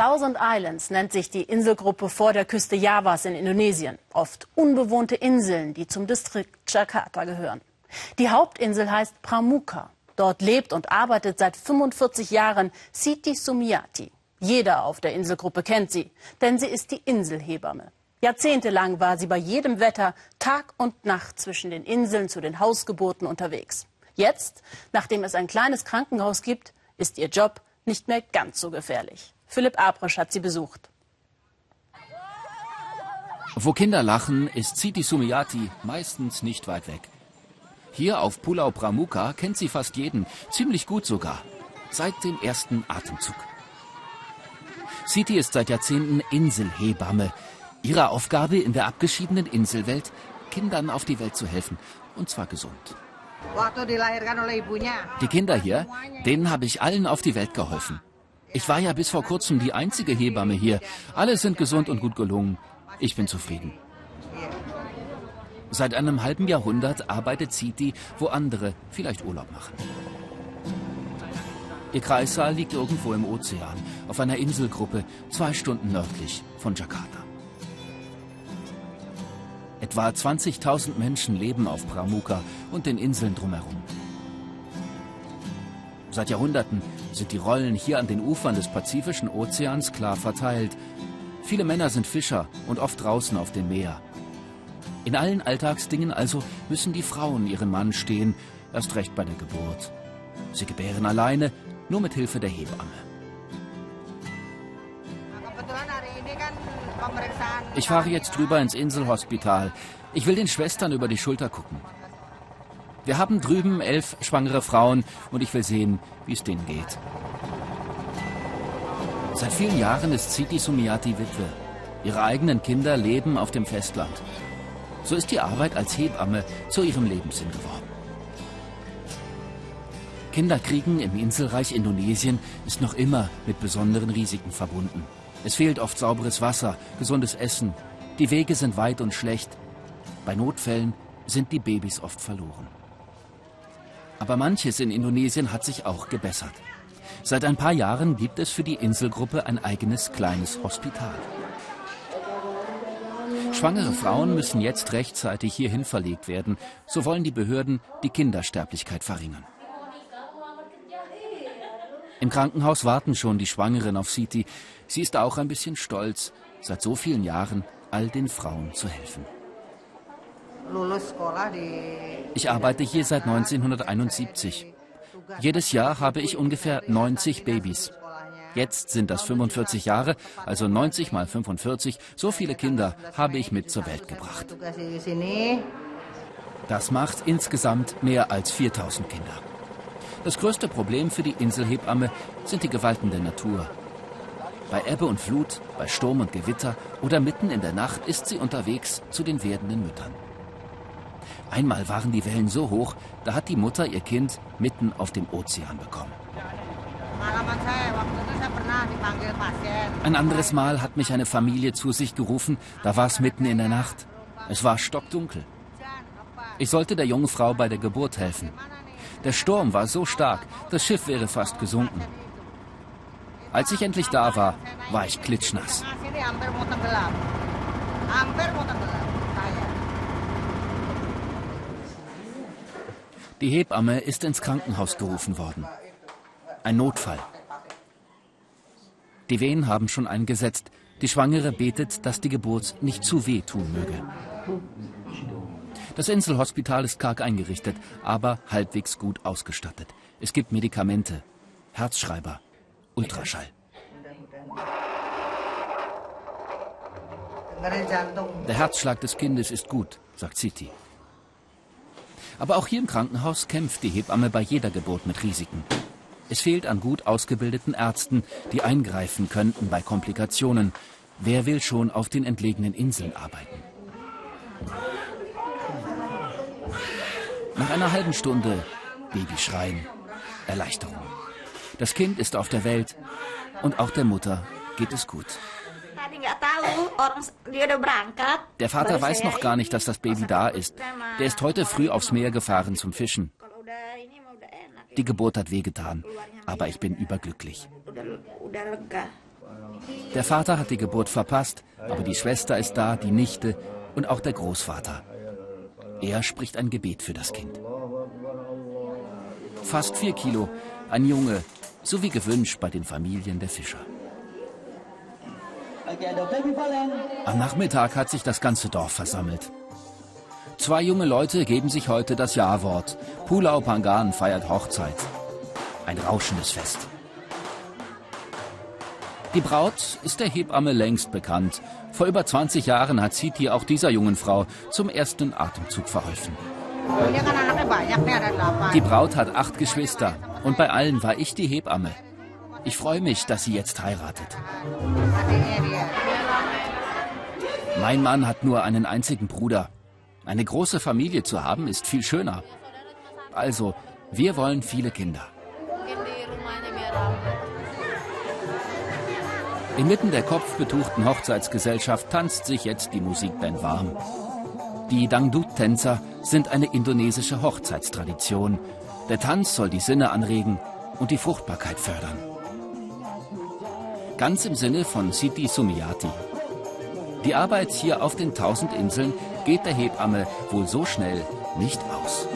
Thousand Islands nennt sich die Inselgruppe vor der Küste Javas in Indonesien. Oft unbewohnte Inseln, die zum Distrikt Jakarta gehören. Die Hauptinsel heißt Pramuka. Dort lebt und arbeitet seit 45 Jahren Siti Sumiati. Jeder auf der Inselgruppe kennt sie, denn sie ist die Inselhebamme. Jahrzehntelang war sie bei jedem Wetter Tag und Nacht zwischen den Inseln zu den Hausgeburten unterwegs. Jetzt, nachdem es ein kleines Krankenhaus gibt, ist ihr Job nicht mehr ganz so gefährlich. Philipp Abrisch hat sie besucht. Wo Kinder lachen, ist Siti Sumiati meistens nicht weit weg. Hier auf Pulau Pramuka kennt sie fast jeden, ziemlich gut sogar, seit dem ersten Atemzug. Siti ist seit Jahrzehnten Inselhebamme. Ihre Aufgabe in der abgeschiedenen Inselwelt, Kindern auf die Welt zu helfen, und zwar gesund. Die Kinder hier, denen habe ich allen auf die Welt geholfen. Ich war ja bis vor kurzem die einzige Hebamme hier. Alle sind gesund und gut gelungen. Ich bin zufrieden. Seit einem halben Jahrhundert arbeitet Siti, wo andere vielleicht Urlaub machen. Ihr Kreissaal liegt irgendwo im Ozean, auf einer Inselgruppe, zwei Stunden nördlich von Jakarta. Etwa 20.000 Menschen leben auf Pramuka und den Inseln drumherum. Seit Jahrhunderten sind die Rollen hier an den Ufern des Pazifischen Ozeans klar verteilt. Viele Männer sind Fischer und oft draußen auf dem Meer. In allen Alltagsdingen also müssen die Frauen ihren Mann stehen, erst recht bei der Geburt. Sie gebären alleine, nur mit Hilfe der Hebamme. Ich fahre jetzt drüber ins Inselhospital. Ich will den Schwestern über die Schulter gucken. Wir haben drüben elf schwangere Frauen und ich will sehen, wie es denen geht. Seit vielen Jahren ist Siti Sumiati Witwe. Ihre eigenen Kinder leben auf dem Festland. So ist die Arbeit als Hebamme zu ihrem Lebenssinn geworden. Kinderkriegen im Inselreich Indonesien ist noch immer mit besonderen Risiken verbunden. Es fehlt oft sauberes Wasser, gesundes Essen. Die Wege sind weit und schlecht. Bei Notfällen sind die Babys oft verloren. Aber manches in Indonesien hat sich auch gebessert. Seit ein paar Jahren gibt es für die Inselgruppe ein eigenes kleines Hospital. Schwangere Frauen müssen jetzt rechtzeitig hierhin verlegt werden. So wollen die Behörden die Kindersterblichkeit verringern. Im Krankenhaus warten schon die Schwangeren auf Siti. Sie ist auch ein bisschen stolz, seit so vielen Jahren all den Frauen zu helfen. Ich arbeite hier seit 1971. Jedes Jahr habe ich ungefähr 90 Babys. Jetzt sind das 45 Jahre, also 90 mal 45. So viele Kinder habe ich mit zur Welt gebracht. Das macht insgesamt mehr als 4000 Kinder. Das größte Problem für die Inselhebamme sind die Gewalten der Natur. Bei Ebbe und Flut, bei Sturm und Gewitter oder mitten in der Nacht ist sie unterwegs zu den werdenden Müttern. Einmal waren die Wellen so hoch, da hat die Mutter ihr Kind mitten auf dem Ozean bekommen. Ein anderes Mal hat mich eine Familie zu sich gerufen, da war es mitten in der Nacht. Es war stockdunkel. Ich sollte der jungen Frau bei der Geburt helfen. Der Sturm war so stark, das Schiff wäre fast gesunken. Als ich endlich da war, war ich klitschnass. Die Hebamme ist ins Krankenhaus gerufen worden. Ein Notfall. Die Wehen haben schon eingesetzt. Die Schwangere betet, dass die Geburt nicht zu weh tun möge. Das Inselhospital ist karg eingerichtet, aber halbwegs gut ausgestattet. Es gibt Medikamente, Herzschreiber, Ultraschall. Der Herzschlag des Kindes ist gut, sagt Siti. Aber auch hier im Krankenhaus kämpft die Hebamme bei jeder Geburt mit Risiken. Es fehlt an gut ausgebildeten Ärzten, die eingreifen könnten bei Komplikationen. Wer will schon auf den entlegenen Inseln arbeiten? Nach einer halben Stunde Babyschreien, Erleichterung. Das Kind ist auf der Welt und auch der Mutter geht es gut. Der Vater weiß noch gar nicht, dass das Baby da ist. Der ist heute früh aufs Meer gefahren zum Fischen. Die Geburt hat wehgetan, aber ich bin überglücklich. Der Vater hat die Geburt verpasst, aber die Schwester ist da, die Nichte und auch der Großvater. Er spricht ein Gebet für das Kind. Fast vier Kilo, ein Junge, so wie gewünscht bei den Familien der Fischer. Am Nachmittag hat sich das ganze Dorf versammelt. Zwei junge Leute geben sich heute das Ja-Wort. Pulau Pangan feiert Hochzeit. Ein rauschendes Fest. Die Braut ist der Hebamme längst bekannt. Vor über 20 Jahren hat Siti auch dieser jungen Frau zum ersten Atemzug verholfen. Die Braut hat acht Geschwister und bei allen war ich die Hebamme. Ich freue mich, dass sie jetzt heiratet. Mein Mann hat nur einen einzigen Bruder. Eine große Familie zu haben ist viel schöner. Also, wir wollen viele Kinder. Inmitten der kopfbetuchten Hochzeitsgesellschaft tanzt sich jetzt die Musikband warm. Die Dangdut-Tänzer sind eine indonesische Hochzeitstradition. Der Tanz soll die Sinne anregen und die Fruchtbarkeit fördern. Ganz im Sinne von Siti Sumiati. Die Arbeit hier auf den tausend Inseln geht der Hebamme wohl so schnell nicht aus.